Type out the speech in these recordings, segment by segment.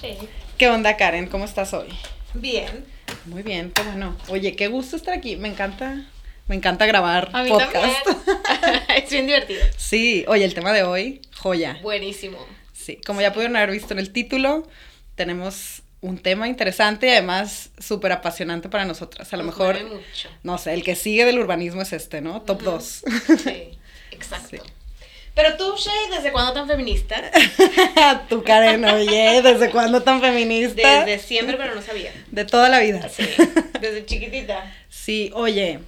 ¿Qué onda, Shay? ¿Qué onda, Karen? ¿Cómo estás hoy? Bien. Muy bien, qué bueno. Oye, qué gusto estar aquí. Me encanta, me encanta grabar A mí podcast. también. es bien divertido. Sí, oye, el tema de hoy, joya. Buenísimo. Sí, como ya pudieron haber visto en el título, tenemos un tema interesante y además súper apasionante para nosotras. A lo Nos mejor, mucho. no sé, el que sigue del urbanismo es este, ¿no? Top Ujú. 2. Sí, exacto. Sí. Pero tú, Shay, ¿desde cuándo tan feminista? Tú, Karen, oye, ¿desde cuándo tan feminista? Desde siempre, pero no sabía. De toda la vida. Sí, desde chiquitita. Sí, oye,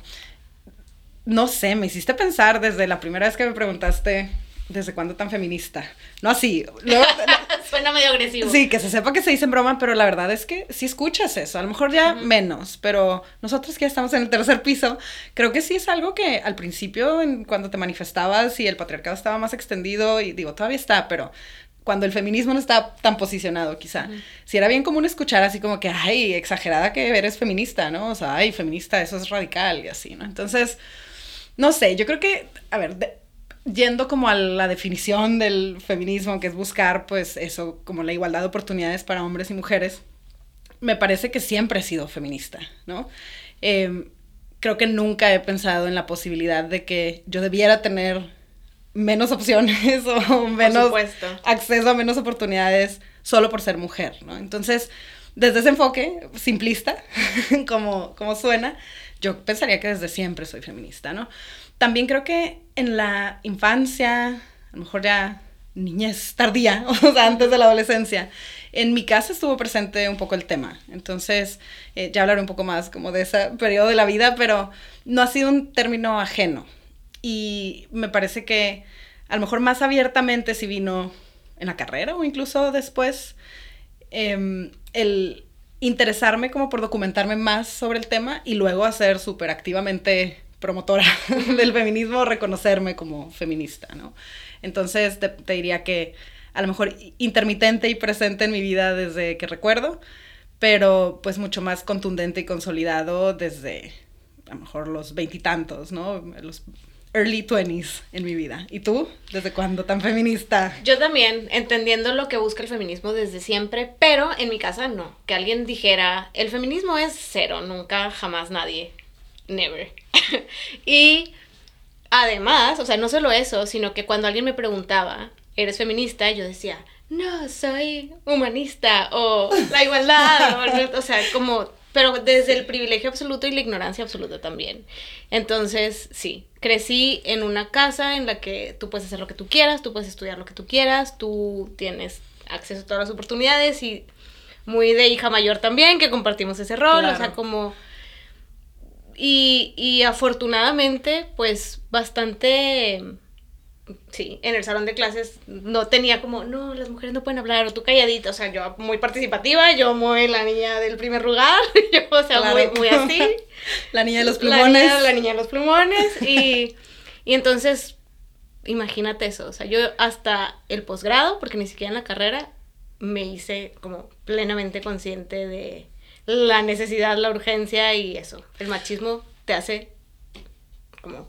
no sé, me hiciste pensar desde la primera vez que me preguntaste desde cuándo tan feminista. No así. luego- Suena medio agresivo. sí, que se sepa que se dice en broma, pero la verdad es que sí escuchas eso. A lo mejor ya menos, pero nosotros que ya estamos en el tercer piso, creo que sí es algo que al principio, en- cuando te manifestabas y el patriarcado estaba más extendido, y digo, todavía está, pero cuando el feminismo no estaba tan posicionado, quizá. Ujú. Si era bien común escuchar así como que, ay, exagerada que eres feminista, ¿no? O sea, ay, feminista, eso es radical y así, ¿no? Entonces, no sé, yo creo que, a ver, de- yendo como a la definición del feminismo, que es buscar, pues, eso, como la igualdad de oportunidades para hombres y mujeres, me parece que siempre he sido feminista, ¿no? Em, creo que nunca he pensado en la posibilidad de que yo debiera tener menos opciones o menos acceso a menos oportunidades solo por ser mujer, ¿no? Entonces, desde ese enfoque simplista, como, como suena, yo pensaría que desde siempre soy feminista, ¿no? También creo que en la infancia, a lo mejor ya niñez tardía, o sea, antes de la adolescencia, en mi casa estuvo presente un poco el tema. Entonces, eh, ya hablaré un poco más como de ese periodo de la vida, pero no ha sido un término ajeno. Y me parece que a lo mejor más abiertamente si vino en la carrera o incluso después, em, el interesarme como por documentarme más sobre el tema y luego hacer súper activamente promotora del feminismo, reconocerme como feminista, ¿no? Entonces te, diría que a lo mejor intermitente y presente en mi vida desde que recuerdo, pero pues mucho más contundente y consolidado desde a lo mejor los veintitantos, ¿no? Los early twenties en mi vida. ¿Y tú? ¿Desde cuándo tan feminista? Yo también, entendiendo lo que busca el feminismo desde siempre, pero en mi casa no. Que alguien dijera, el feminismo es cero, nunca, jamás nadie. Never. y además, o sea, no solo eso, sino que cuando alguien me preguntaba, ¿eres feminista? Yo decía, no, soy humanista o la igualdad, o, o sea, como, pero desde el privilegio absoluto y la ignorancia absoluta también. Entonces, sí, crecí en una casa en la que tú puedes hacer lo que tú quieras, tú puedes estudiar lo que tú quieras, tú tienes acceso a todas las oportunidades y muy de hija mayor también, que compartimos ese rol, o sea, como... Y, y afortunadamente, pues bastante... Sí, en el salón de clases no tenía como, no, las mujeres no pueden hablar, o tú calladita, o sea, yo muy participativa, yo muy la niña del primer lugar, yo, o sea, Claro. muy, muy así. La niña de los La plumones. niña, la niña de los plumones. Y, y entonces, imagínate eso. O sea, yo hasta el posgrado, porque ni siquiera en la carrera, me hice como plenamente consciente de la necesidad, la urgencia y eso. El machismo te hace como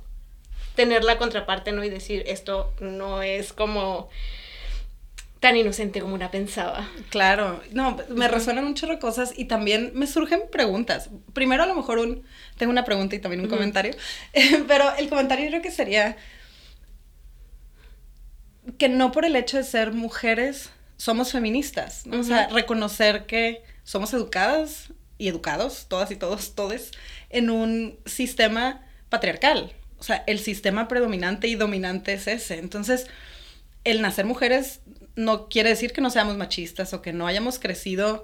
tener la contraparte, ¿no? Y decir, esto no es como tan inocente como una pensaba. Claro, no, me resuenan un chorro de cosas y también me surgen preguntas. Primero a lo mejor un, tengo una pregunta y también un comentario, pero el comentario creo que sería que no por el hecho de ser mujeres somos feministas, ¿no? O sea, reconocer que somos educadas y educados, todas y todos, todes, en un sistema patriarcal. O sea, el sistema predominante y dominante es ese. Entonces, el nacer mujeres no quiere decir que no seamos machistas o que no hayamos crecido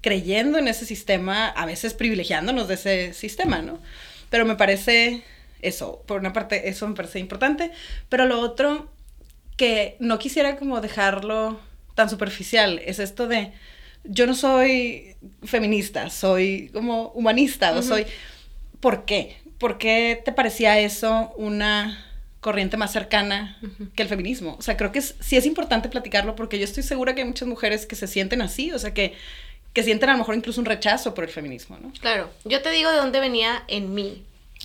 creyendo en ese sistema, a veces privilegiándonos de ese sistema, ¿no? Pero me parece eso, por una parte, eso me parece importante, pero lo otro que no quisiera como dejarlo tan superficial es esto de yo no soy feminista, soy como humanista o soy ¿por qué? ¿Por qué te parecía eso una corriente más cercana que el feminismo? O sea, creo que es- sí es importante platicarlo porque yo estoy segura que hay muchas mujeres que se sienten así, o sea, que, que sienten a lo mejor incluso un rechazo por el feminismo, ¿no? Claro, yo te digo de dónde venía en mí.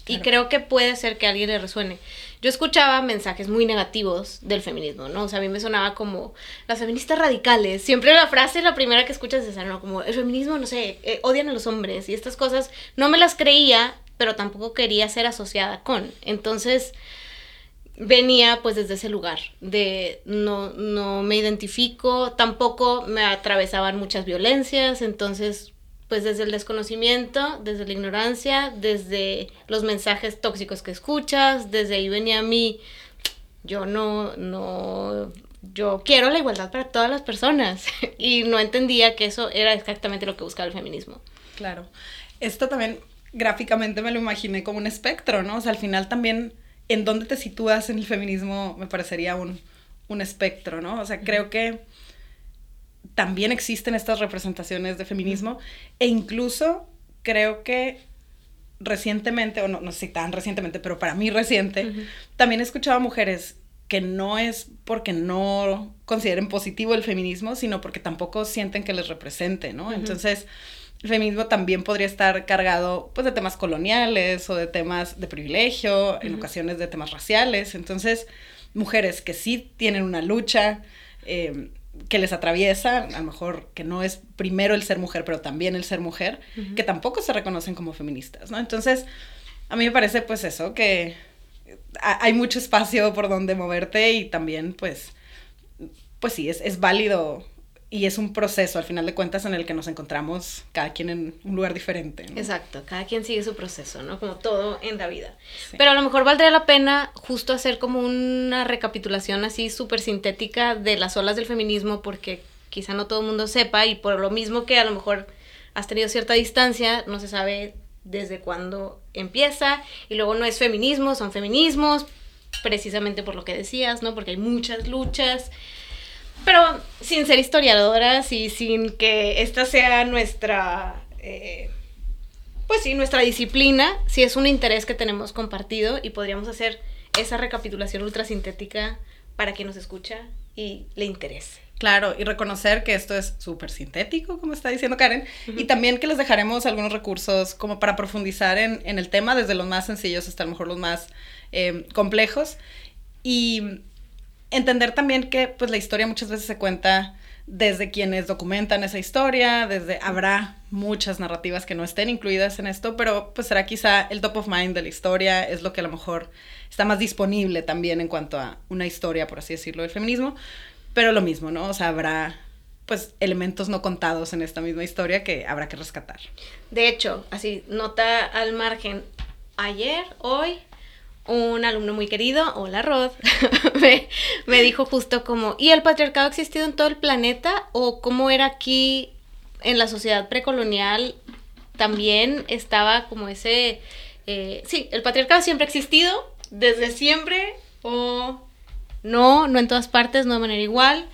Y creo que puede ser que a alguien le resuene. Yo escuchaba mensajes muy negativos del feminismo, ¿no? O sea, a mí me sonaba como las feministas radicales. Siempre la frase, la primera que escuchas es esa, ¿no? Como el feminismo, no sé, eh, odian a los hombres y estas cosas. No me las creía, pero tampoco quería ser asociada con. Entonces venía pues desde ese lugar de no, no me identifico, tampoco me atravesaban muchas violencias, entonces pues desde el desconocimiento, desde la ignorancia, desde los mensajes tóxicos que escuchas, desde ahí venía a mí, yo no, no, yo quiero la igualdad para todas las personas y no entendía que eso era exactamente lo que buscaba el feminismo. Claro, esto también gráficamente me lo imaginé como un espectro, ¿no? O sea, al final también en dónde te sitúas en el feminismo me parecería un, un espectro, ¿no? O sea, creo que también existen estas representaciones de feminismo e incluso creo que recientemente, o no, no sé si tan recientemente, pero para mí reciente, también he escuchado a mujeres que no es porque no consideren positivo el feminismo, sino porque tampoco sienten que les represente, ¿no? Entonces, el feminismo también podría estar cargado, pues, de temas coloniales o de temas de privilegio, en ocasiones de temas raciales. Entonces, mujeres que sí tienen una lucha, eh, que les atraviesa, a lo mejor que no es primero el ser mujer, pero también el ser mujer, que tampoco se reconocen como feministas, ¿no? Entonces, a mí me parece pues eso, que hay mucho espacio por donde moverte y también pues, pues sí, es, es válido y es un proceso, al final de cuentas, en el que nos encontramos cada quien en un lugar diferente. Exacto, cada quien sigue su proceso, ¿no? Como todo en la vida. Pero a lo mejor valdría la pena justo hacer como una recapitulación así súper sintética de las olas del feminismo, porque quizá no todo el mundo sepa y por lo mismo que a lo mejor has tenido cierta distancia, no se sabe desde cuándo empieza y luego no es feminismo, son feminismos, precisamente por lo que decías, ¿no? Porque hay muchas luchas. Pero sin ser historiadoras y sin que esta sea nuestra, eh, pues sí, nuestra disciplina, sí es un interés que tenemos compartido y podríamos hacer esa recapitulación ultra sintética para quien nos escucha y le interese. Claro, y reconocer que esto es súper sintético, como está diciendo Karen, y también que les dejaremos algunos recursos como para profundizar en, el tema, desde los más sencillos hasta a lo mejor los más eh, complejos. Y entender también que pues la historia muchas veces se cuenta desde quienes documentan esa historia, desde habrá muchas narrativas que no estén incluidas en esto, pero pues será quizá el top of mind de la historia, es lo que a lo mejor está más disponible también en cuanto a una historia, por así decirlo, del feminismo, pero lo mismo, ¿no? O sea, habrá pues elementos no contados en esta misma historia que habrá que rescatar. De hecho, así, nota al margen, ayer, hoy, un alumno muy querido, hola Rod, me, dijo justo como, ¿y el patriarcado ha existido en todo el planeta? ¿O cómo era aquí en la sociedad precolonial? También estaba como ese, eh, sí, el patriarcado siempre ha existido, desde siempre, o no, no en todas partes, no de manera igual.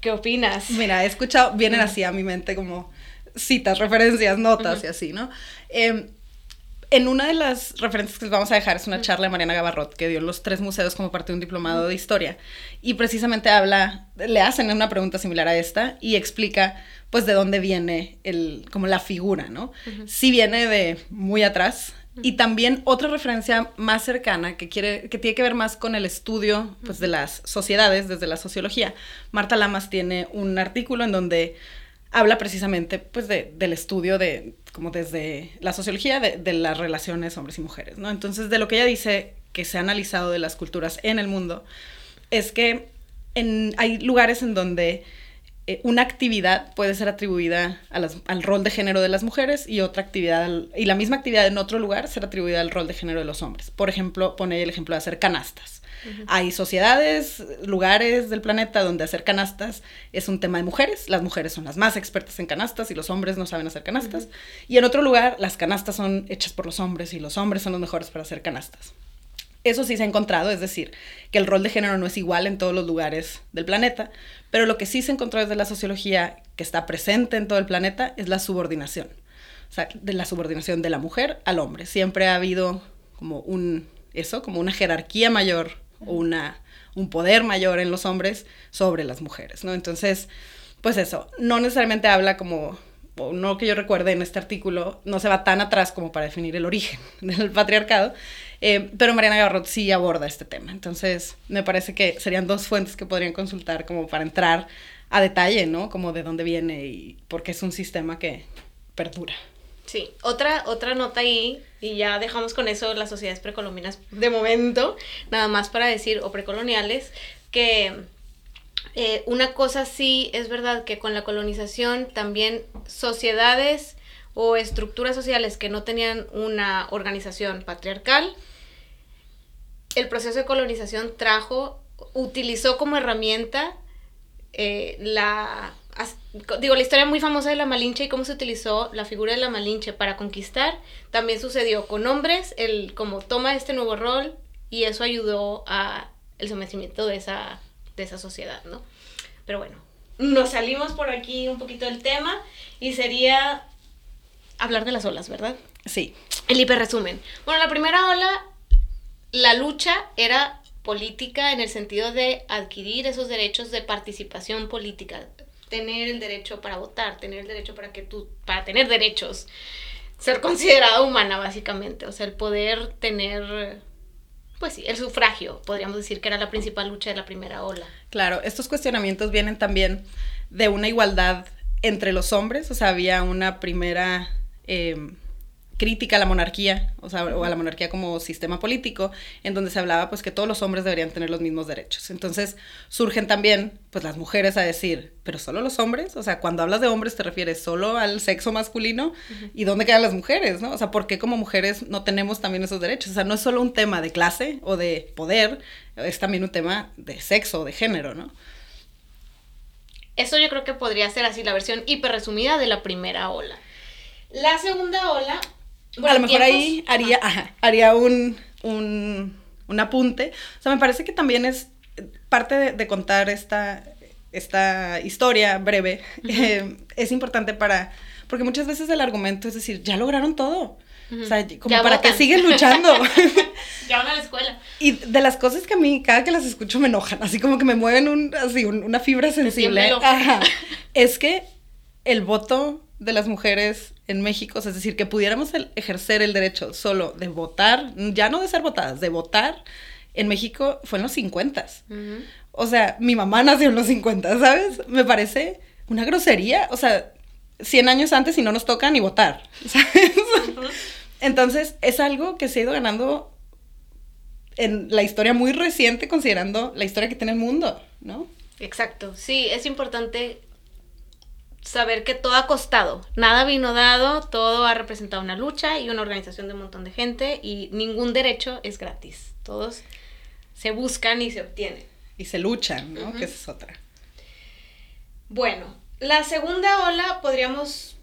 ¿Qué opinas? Mira, he escuchado, vienen así a mi mente como citas, referencias, notas y así, ¿no? Eh, en una de las referencias que les vamos a dejar es una charla de Mariana Gavarrot que dio en los tres museos como parte de un diplomado de historia. Y precisamente habla, le hacen una pregunta similar a esta y explica pues de dónde viene el, como la figura, ¿no? Si viene de muy atrás y también otra referencia más cercana que quiere, que tiene que ver más con el estudio pues de las sociedades desde la sociología. Marta Lamas tiene un artículo en donde habla precisamente pues de, del estudio de, como desde la sociología de, las relaciones hombres y mujeres, ¿no? Entonces, de lo que ella dice que se ha analizado de las culturas en el mundo, es que en, hay lugares en donde eh, una actividad puede ser atribuida al rol de género de las mujeres y otra actividad, y la misma actividad en otro lugar ser atribuida al rol de género de los hombres. Por ejemplo, pone el ejemplo de hacer canastas. Hay sociedades, lugares del planeta donde hacer canastas es un tema de mujeres. Las mujeres son las más expertas en canastas y los hombres no saben hacer canastas. Y en otro lugar, las canastas son hechas por los hombres y los hombres son los mejores para hacer canastas. Eso sí se ha encontrado, es decir, que el rol de género no es igual en todos los lugares del planeta, pero lo que sí se encontró desde la sociología que está presente en todo el planeta es la subordinación. O sea, de la subordinación de la mujer al hombre. Siempre ha habido como un, eso, como una jerarquía mayor una, un poder mayor en los hombres sobre las mujeres, ¿no? Entonces, pues eso, no necesariamente habla como o no que yo recuerde en este artículo, no se va tan atrás como para definir el origen del patriarcado, eh, pero Mariana Garrot sí aborda este tema. Entonces, me parece que serían dos fuentes que podrían consultar como para entrar a detalle, ¿no? Como de dónde viene y por qué es un sistema que perdura. Sí, otra, otra nota ahí, y ya dejamos con eso las sociedades precolombinas de momento, nada más para decir, o precoloniales, que eh, una cosa sí es verdad que con la colonización también sociedades o estructuras sociales que no tenían una organización patriarcal, el proceso de colonización trajo, utilizó como herramienta eh, la digo, la historia muy famosa de la Malinche y cómo se utilizó la figura de la Malinche para conquistar, también sucedió con hombres, el como toma este nuevo rol y eso ayudó a el sometimiento de esa, de esa sociedad, ¿no? Pero bueno, nos salimos por aquí un poquito del tema y sería hablar de las olas, ¿verdad? Sí. El hiperresumen. Bueno, la primera ola, la lucha era política en el sentido de adquirir esos derechos de participación política, tener el derecho para votar, tener el derecho para que tú, para tener derechos, ser considerada humana básicamente, o sea, el poder tener, pues sí, el sufragio, podríamos decir que era la principal lucha de la primera ola. Claro, estos cuestionamientos vienen también de una igualdad entre los hombres, o sea, había una primera... Em, crítica a la monarquía, o sea, o a la monarquía como sistema político, en donde se hablaba pues que todos los hombres deberían tener los mismos derechos. Entonces surgen también pues las mujeres a decir, pero solo los hombres, o sea, cuando hablas de hombres te refieres solo al sexo masculino y dónde quedan las mujeres, ¿no? O sea, ¿por qué como mujeres no tenemos también esos derechos? O sea, no es solo un tema de clase o de poder, es también un tema de sexo o de género, ¿no? Eso yo creo que podría ser así la versión hiper resumida de la primera ola. La segunda ola a lo mejor ahí haría, haría un, un, un, apunte. O sea, me parece que también es parte de, contar esta, esta historia breve. Eh, es importante para, porque muchas veces el argumento es decir, ya lograron todo. O sea, como para que siguen luchando. ya van a la escuela. Y de las cosas que a mí, cada que las escucho, me enojan. Así como que me mueven un, así, una fibra sensible. Es que el voto de las mujeres en México, es decir, que pudiéramos ejercer el derecho solo de votar, ya no de ser votadas, de votar, en México fue en los 50. O sea, mi mamá nació en los 50, ¿sabes? Me parece una grosería, o sea, 100 años antes y no nos toca ni votar, ¿sabes? Entonces, es algo que se ha ido ganando en la historia muy reciente, considerando la historia que tiene el mundo, ¿no? Exacto, sí, es importante saber que todo ha costado, nada vino dado, todo ha representado una lucha y una organización de un montón de gente y ningún derecho es gratis, todos se buscan y se obtienen. Y se luchan, ¿no? Que esa es otra. Bueno, la segunda ola podríamos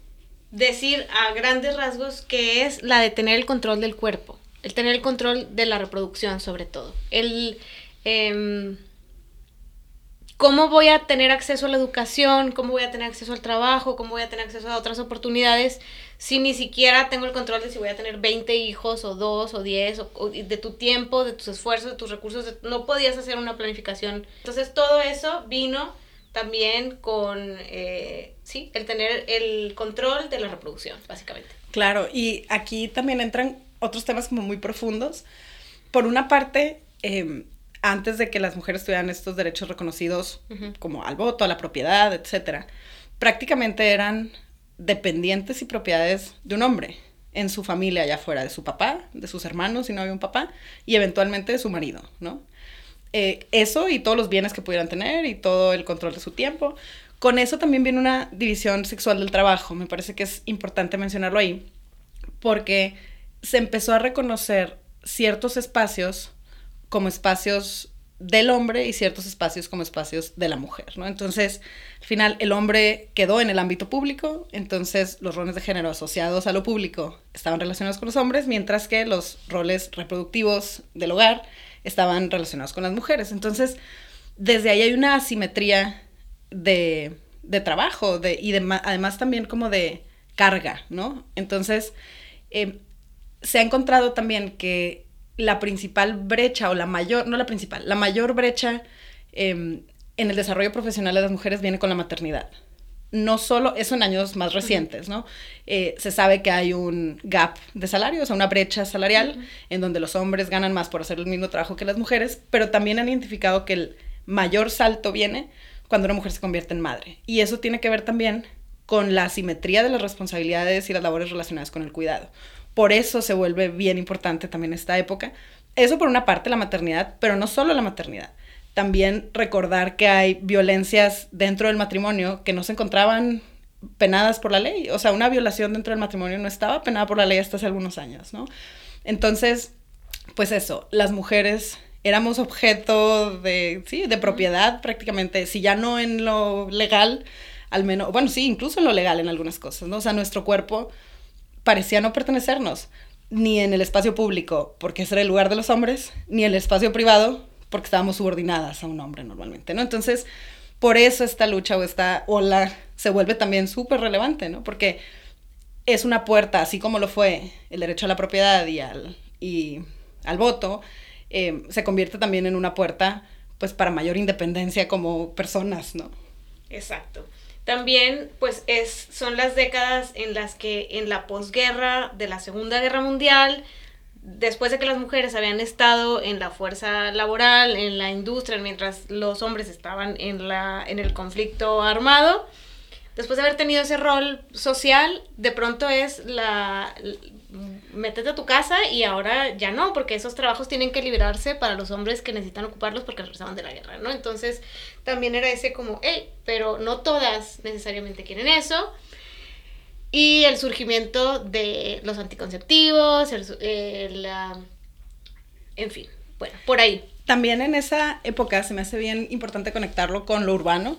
decir a grandes rasgos que es la de tener el control del cuerpo, el tener el control de la reproducción sobre todo, el... Em, ¿Cómo voy a tener acceso a la educación? ¿Cómo voy a tener acceso al trabajo? ¿Cómo voy a tener acceso a otras oportunidades si ni siquiera tengo el control de si voy a tener 20 hijos o 2 o 10 o, de tu tiempo, de tus esfuerzos, de tus recursos? no podías hacer una planificación. Entonces todo eso vino también con, eh, sí, el tener el control de la reproducción, básicamente. Claro, y aquí también entran otros temas como muy profundos. Por una parte, eh, antes de que las mujeres tuvieran estos derechos reconocidos como al voto, a la propiedad, etcétera, prácticamente eran dependientes y propiedades de un hombre en su familia allá afuera, de su papá, de sus hermanos si no había un papá, y eventualmente de su marido, ¿no? Eh, eso y todos los bienes que pudieran tener y todo el control de su tiempo. Con eso también viene una división sexual del trabajo. Me parece que es importante mencionarlo ahí, porque se empezó a reconocer ciertos espacios como espacios del hombre y ciertos espacios como espacios de la mujer, ¿no? Entonces, al final, el hombre quedó en el ámbito público, entonces los roles de género asociados a lo público estaban relacionados con los hombres, mientras que los roles reproductivos del hogar estaban relacionados con las mujeres. Entonces, desde ahí hay una asimetría de, trabajo de, y además también como de carga, ¿no? Entonces, eh, se ha encontrado también que la principal brecha o la mayor, no la principal, la mayor brecha em, en el desarrollo profesional de las mujeres viene con la maternidad. no solo, eso en años más recientes, ¿no? Eh, se sabe que hay un gap de salario, o sea, una brecha salarial en donde los hombres ganan más por hacer el mismo trabajo que las mujeres, pero también han identificado que el mayor salto viene cuando una mujer se convierte en madre. Y eso tiene que ver también con la asimetría de las responsabilidades y las labores relacionadas con el cuidado. Por eso se vuelve bien importante también esta época. Eso por una parte la maternidad, pero no solo la maternidad también recordar que hay violencias dentro del matrimonio que no se encontraban penadas por la ley. O sea, una violación dentro del matrimonio no estaba penada por la ley hasta hace algunos años, ¿no? Entonces, pues eso, las mujeres éramos objeto de, sí, de propiedad prácticamente, si ya no en lo legal, al menos, bueno, sí, incluso en lo legal en algunas cosas, ¿no? O sea, nuestro cuerpo parecía no pertenecernos, ni en el espacio público, porque ese era el lugar de los hombres, ni en el espacio privado, porque estábamos subordinadas a un hombre normalmente, ¿no? Entonces, por eso esta lucha o esta ola se vuelve también súper relevante, ¿no? Porque es una puerta, así como lo fue el derecho a la propiedad y al, y al voto, eh, se convierte también en una puerta, pues, para mayor independencia como personas, ¿no? Exacto. También, pues, es, son las décadas en las que en la posguerra de la Segunda Guerra Mundial, después de que las mujeres habían estado en la fuerza laboral, en la industria, mientras los hombres estaban en, la, en el conflicto armado, después de haber tenido ese rol social, de pronto es la... Métete a tu casa y ahora ya no, porque esos trabajos tienen que liberarse para los hombres que necesitan ocuparlos porque regresaban de la guerra, ¿no? Entonces también era ese como, hey, pero no todas necesariamente quieren eso y el surgimiento de los anticonceptivos, el, en fin, bueno, por ahí. También en esa época se me hace bien importante conectarlo con lo urbano.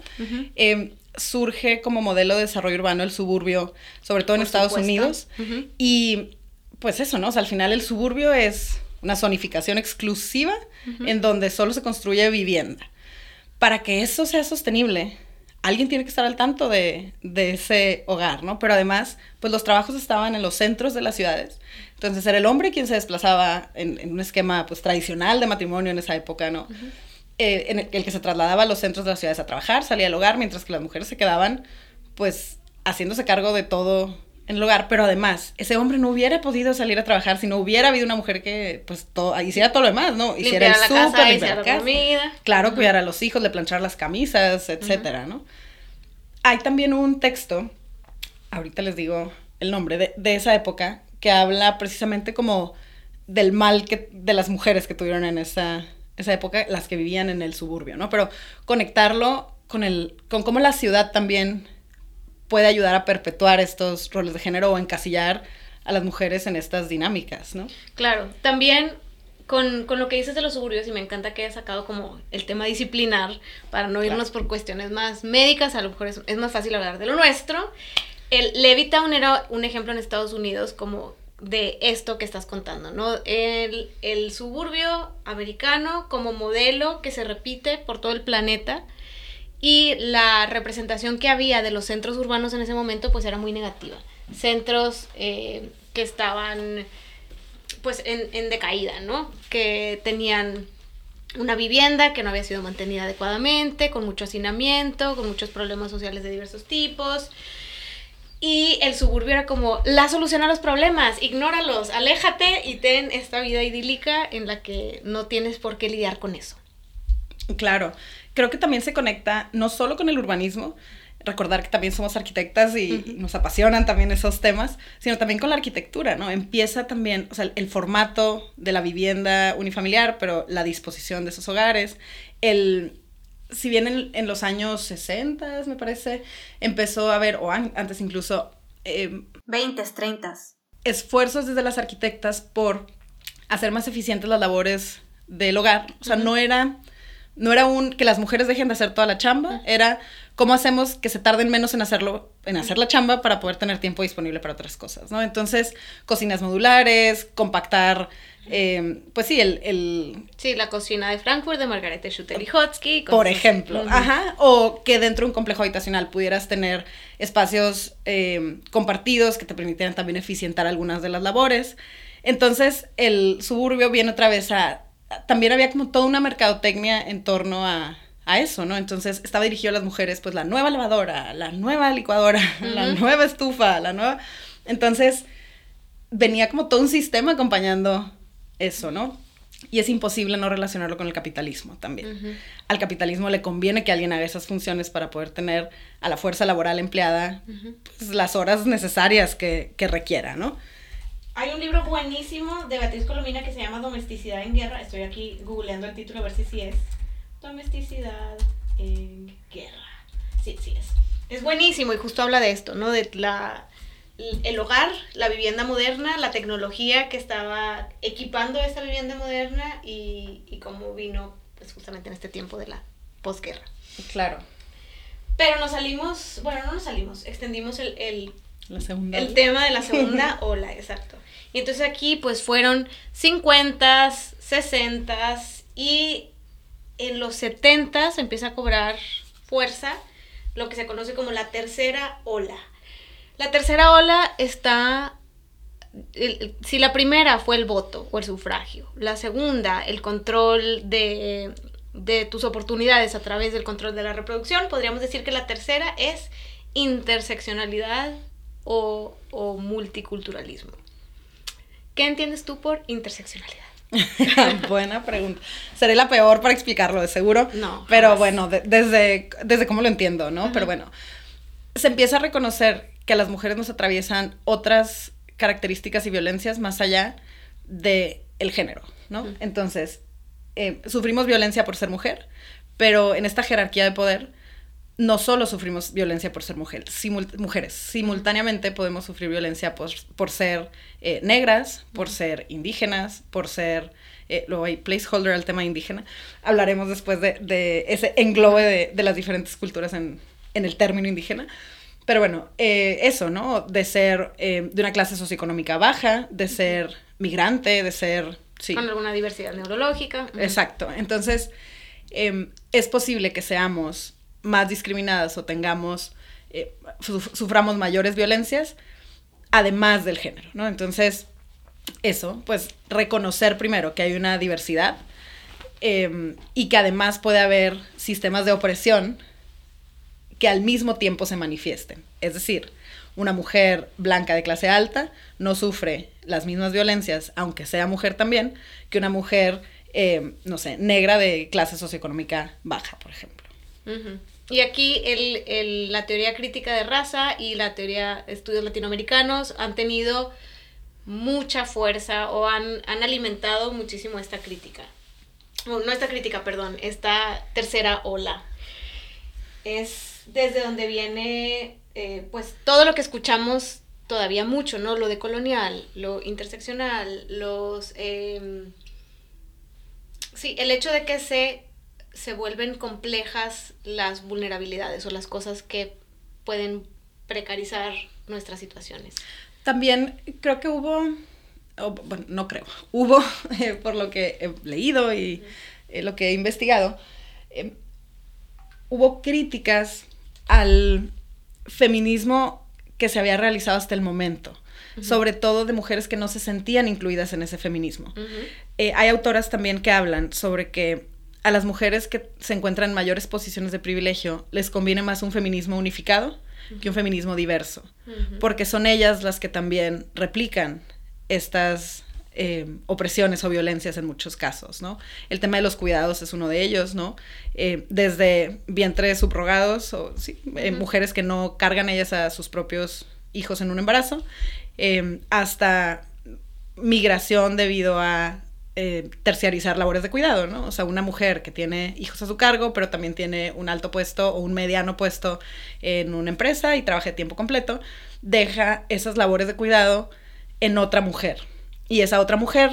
Em, surge como modelo de desarrollo urbano el suburbio, sobre todo en Estados Unidos. Y pues eso, ¿no? O sea, al final el suburbio es una zonificación exclusiva en donde solo se construye vivienda. Para que eso sea sostenible, alguien tiene que estar al tanto de, ese hogar, ¿no? Pero además, pues los trabajos estaban en los centros de las ciudades. Entonces era el hombre quien se desplazaba en, un esquema pues tradicional de matrimonio en esa época, ¿no? Eh, en el, que se trasladaba a los centros de las ciudades a trabajar, salía al hogar, mientras que las mujeres se quedaban pues haciéndose cargo de todo en el hogar, pero además, ese hombre no hubiera podido salir a trabajar si no hubiera habido una mujer que, pues, todo, hiciera todo lo demás, ¿no? Hiciera el súper, limpiar la comida. Claro, cuidar a los hijos, le planchar las camisas, etcétera, ¿no? Hay también un texto, ahorita les digo el nombre, de, de, esa época, que habla precisamente como del mal que, de las mujeres que tuvieron en esa, esa época, las que vivían en el suburbio, ¿no? Pero conectarlo con, el, con cómo la ciudad también puede ayudar a perpetuar estos roles de género o encasillar a las mujeres en estas dinámicas, ¿no? Claro, también con, lo que dices de los suburbios, y me encanta que hayas sacado como el tema disciplinar, para no irnos por cuestiones más médicas, a lo mejor es, más fácil hablar de lo nuestro. El Levittown era un ejemplo en Estados Unidos como de esto que estás contando, ¿no? El, el suburbio americano como modelo que se repite por todo el planeta y la representación que había de los centros urbanos en ese momento pues era muy negativa. Centros eh, que estaban pues en, en decaída, ¿no? Que tenían una vivienda que no había sido mantenida adecuadamente, con mucho hacinamiento, con muchos problemas sociales de diversos tipos. Y el suburbio era como la solución a los problemas, ignóralos, aléjate y ten esta vida idílica en la que no tienes por qué lidiar con eso. Claro, creo que también se conecta no solo con el urbanismo, recordar que también somos arquitectas y, nos apasionan también esos temas, sino también con la arquitectura, ¿no? Empieza también, o sea, el, formato de la vivienda unifamiliar, pero la disposición de esos hogares, el... Si bien en, los años 60, me parece, empezó a haber, o antes incluso... Eh, 20, 30. Esfuerzos desde las arquitectas por hacer más eficientes las labores del hogar. O sea, no era no era un que las mujeres dejen de hacer toda la chamba, era cómo hacemos que se tarden menos en hacerlo, en hacer la chamba para poder tener tiempo disponible para otras cosas, ¿no? Entonces, cocinas modulares, compactar, em, pues sí, el, Sí, la cocina de Frankfurt de Margarete Schutter-Hotsky. Por ejemplo, ajá, o que dentro de un complejo habitacional pudieras tener espacios em, compartidos que te permitieran también eficientar algunas de las labores. Entonces, el suburbio viene otra vez a también había como toda una mercadotecnia en torno a, a eso, ¿no? Entonces estaba dirigido a las mujeres, pues la nueva lavadora, la nueva licuadora, la nueva estufa, la nueva... Entonces venía como todo un sistema acompañando eso, ¿no? Y es imposible no relacionarlo con el capitalismo también. Al capitalismo le conviene que alguien haga esas funciones para poder tener a la fuerza laboral empleada pues, las horas necesarias que, que, requiera, ¿no? Hay un libro buenísimo de Beatriz Colomina que se llama Domesticidad en Guerra. Estoy aquí googleando el título a ver si sí es. Domesticidad en Guerra. Sí, sí es. Es buenísimo y justo habla de esto, ¿no? De la el hogar, la vivienda moderna, la tecnología que estaba equipando esa vivienda moderna y, y cómo vino pues justamente en este tiempo de la posguerra. Claro. Pero nos salimos, bueno, no nos salimos, extendimos el, el, el tema de la segunda ola, exacto. Y entonces aquí pues fueron 50, 60 y en los 70 empieza a cobrar fuerza lo que se conoce como la tercera ola la tercera ola está si la primera fue el voto o el sufragio, la segunda, el control de, tus oportunidades a través del control de la reproducción, podríamos decir que la tercera es interseccionalidad o, multiculturalismo. ¿Qué entiendes tú por interseccionalidad? Buena pregunta. Seré la peor para explicarlo, de seguro. No. Pero bueno, desde, desde cómo lo entiendo, ¿no? Pero bueno, se empieza a reconocer que a las mujeres nos atraviesan otras características y violencias más allá de el género, ¿no? Entonces, eh, sufrimos violencia por ser mujer, pero en esta jerarquía de poder no solo sufrimos violencia por ser mujer, mujeres, simultáneamente podemos sufrir violencia por, por ser eh, negras, por ser indígenas, por ser, eh, luego hay placeholder al tema indígena, hablaremos después de, ese englobe de, de, las diferentes culturas en, en el término indígena, pero bueno, eh, eso, ¿no? De ser eh, de una clase socioeconómica baja, de ser migrante, de ser... Sí. Con alguna diversidad neurológica. Exacto. Entonces, em, es posible que seamos más discriminadas o tengamos, eh, suframos mayores violencias, además del género, ¿no? Entonces, eso, pues reconocer primero que hay una diversidad em, y que además puede haber sistemas de opresión que al mismo tiempo se manifiesten. Es decir, una mujer blanca de clase alta no sufre las mismas violencias, aunque sea mujer también, que una mujer, eh, no sé, negra de clase socioeconómica baja, por ejemplo. Y aquí la teoría crítica de raza y la teoría de estudios latinoamericanos han tenido mucha fuerza o han, han alimentado muchísimo esta crítica. no esta crítica, perdón, esta tercera ola. Es desde donde viene, eh, pues, todo lo que escuchamos todavía mucho, ¿no? Lo de colonial, lo interseccional, los... Em, sí, el hecho de que se, se vuelven complejas las vulnerabilidades o las cosas que pueden precarizar nuestras situaciones. También creo que hubo, bueno, no creo, hubo, eh, por lo que he leído y eh, lo que he investigado, em, hubo críticas al feminismo que se había realizado hasta el momento, sobre todo de mujeres que no se sentían incluidas en ese feminismo. Eh, hay autoras también que hablan sobre que a las mujeres que se encuentran en mayores posiciones de privilegio les conviene más un feminismo unificado que un feminismo diverso, porque son ellas las que también replican estas eh, opresiones o violencias en muchos casos, ¿no? El tema de los cuidados es uno de ellos, ¿no? Eh, desde vientres subrogados o eh, mujeres que no cargan ellas a sus propios hijos en un embarazo, hasta migración debido a terciarizar labores de cuidado, ¿no? O sea, una mujer que tiene hijos a su cargo, pero también tiene un alto puesto o un mediano puesto en una empresa y trabaja de tiempo completo, deja esas labores de cuidado en otra mujer, y esa otra mujer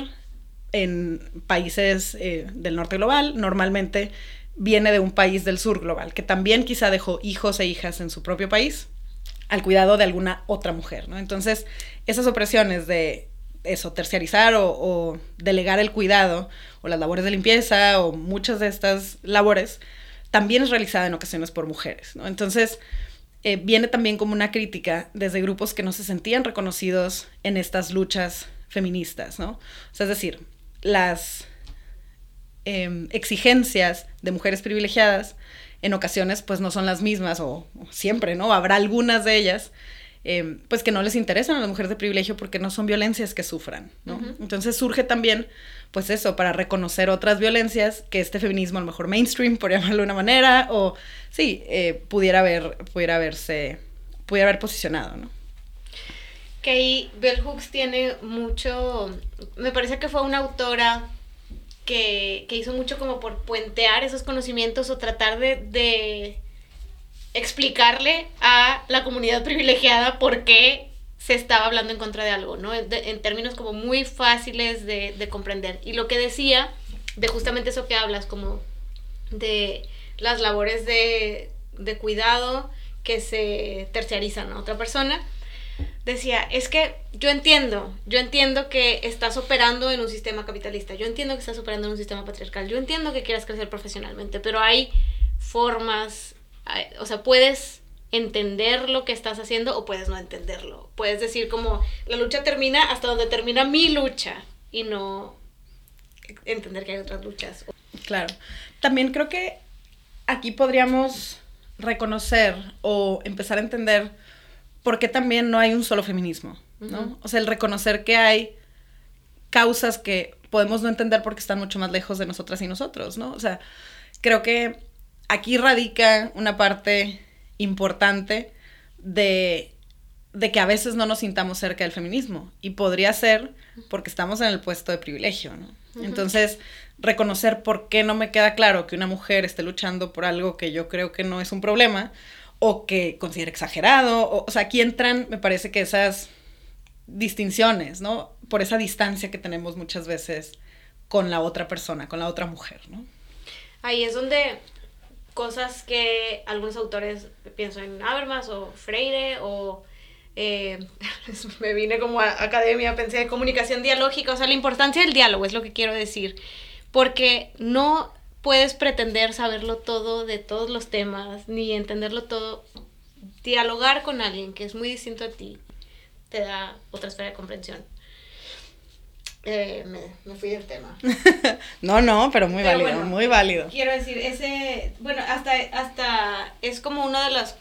en países eh, del norte global normalmente viene de un país del sur global, que también quizá dejó hijos e hijas en su propio país al cuidado de alguna otra mujer, ¿no? Entonces, esas opresiones de eso, terciarizar o, delegar el cuidado o las labores de limpieza o muchas de estas labores, también es realizada en ocasiones por mujeres. Entonces, eh, viene también como una crítica desde grupos que no se sentían reconocidos en estas luchas feministas. O sea, es decir, las em, exigencias de mujeres privilegiadas en ocasiones pues no son las mismas o, siempre, ¿no? Habrá algunas de ellas em, pues que no les interesan a las mujeres de privilegio porque no son violencias que sufran, ¿no? Entonces surge también pues eso, para reconocer otras violencias que este feminismo a lo mejor mainstream, por llamarlo de una manera, o sí, eh, pudiera haber, pudiera haberse, pudiera haber posicionado, ¿no? Que ahí Bell Hooks tiene mucho, me parece que fue una autora que, hizo mucho como por puentear esos conocimientos o tratar de, explicarle a la comunidad privilegiada por qué se estaba hablando en contra de algo, ¿no? en términos como muy fáciles de, de, comprender. Y lo que decía, de justamente eso que hablas, como de las labores de, de cuidado que se terciarizan a otra persona, decía, es que yo entiendo, yo entiendo que estás operando en un sistema capitalista, yo entiendo que estás operando en un sistema patriarcal, yo entiendo que quieras crecer profesionalmente, pero hay formas, o sea, puedes entender lo que estás haciendo o puedes no entenderlo. Puedes decir como la lucha termina hasta donde termina mi lucha y no entender que hay otras luchas. Claro. También creo que aquí podríamos reconocer o empezar a entender por qué también no hay un solo feminismo, ¿no? O sea, el reconocer que hay causas que podemos no entender porque están mucho más lejos de nosotras y nosotros, ¿no? O sea, creo que aquí radica una parte importante de, de que a veces no nos sintamos cerca del feminismo y podría ser porque estamos en el puesto de privilegio, ¿no? Entonces, reconocer por qué no me queda claro que una mujer esté luchando por algo que yo creo que no es un problema o que considera exagerado, o, o sea, aquí entran, me parece que esas distinciones, ¿no? Por esa distancia que tenemos muchas veces con la otra persona, con la otra mujer, ¿no? Ahí es donde cosas que algunos autores, pienso en Habermas o Freire o eh, me vine como a academia, pensé en comunicación dialógica, o sea, la importancia del diálogo es lo que quiero decir, porque no puedes pretender saberlo todo de todos los temas, ni entenderlo todo. Dialogar con alguien que es muy distinto a ti te da otra esfera de comprensión. Eh, me, fui del tema. no, no, pero muy válido, muy válido. Quiero decir, ese, bueno, hasta, hasta es como uno de los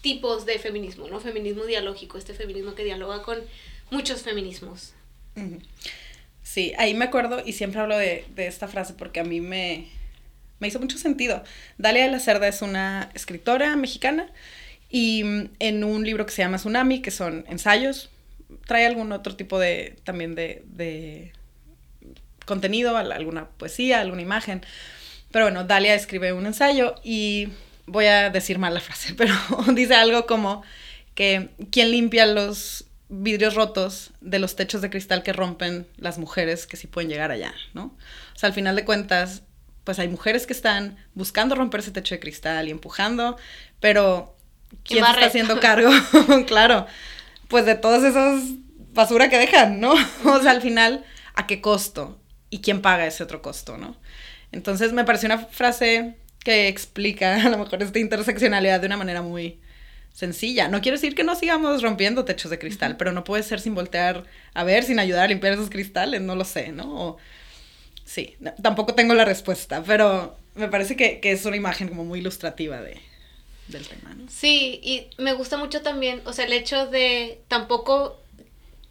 tipos de feminismo, ¿no? Feminismo dialógico, este feminismo que dialoga con muchos feminismos. Sí, ahí me acuerdo y siempre hablo de, esta frase porque a mí me, me hizo mucho sentido. Dalia de la Cerda es una escritora mexicana y mm, en un libro que se llama Tsunami, que son ensayos, trae algún otro tipo de también de, de contenido, alguna poesía, alguna imagen. Pero bueno, Dalia escribe un ensayo y voy a decir mal la frase, pero dice algo como que quien limpia los vidrios rotos de los techos de cristal que rompen las mujeres que sí pueden llegar allá, ¿no? O sea, al final de cuentas, pues hay mujeres que están buscando romper ese techo de cristal y empujando, pero ¿quién está haciendo cargo? claro, pues de todas esas basura que dejan, ¿no? o sea, al final, ¿a qué costo? ¿Y quién paga ese otro costo, no? Entonces me pareció una frase que explica a lo mejor esta interseccionalidad de una manera muy, sencilla. No quiero decir que no sigamos rompiendo techos de cristal, pero no puede ser sin voltear a ver, sin ayudar a limpiar esos cristales, no lo sé, ¿no? sí, tampoco tengo la respuesta, pero me parece que, es una imagen como muy ilustrativa de, del. Sí, y me gusta mucho también, o sea, el hecho de tampoco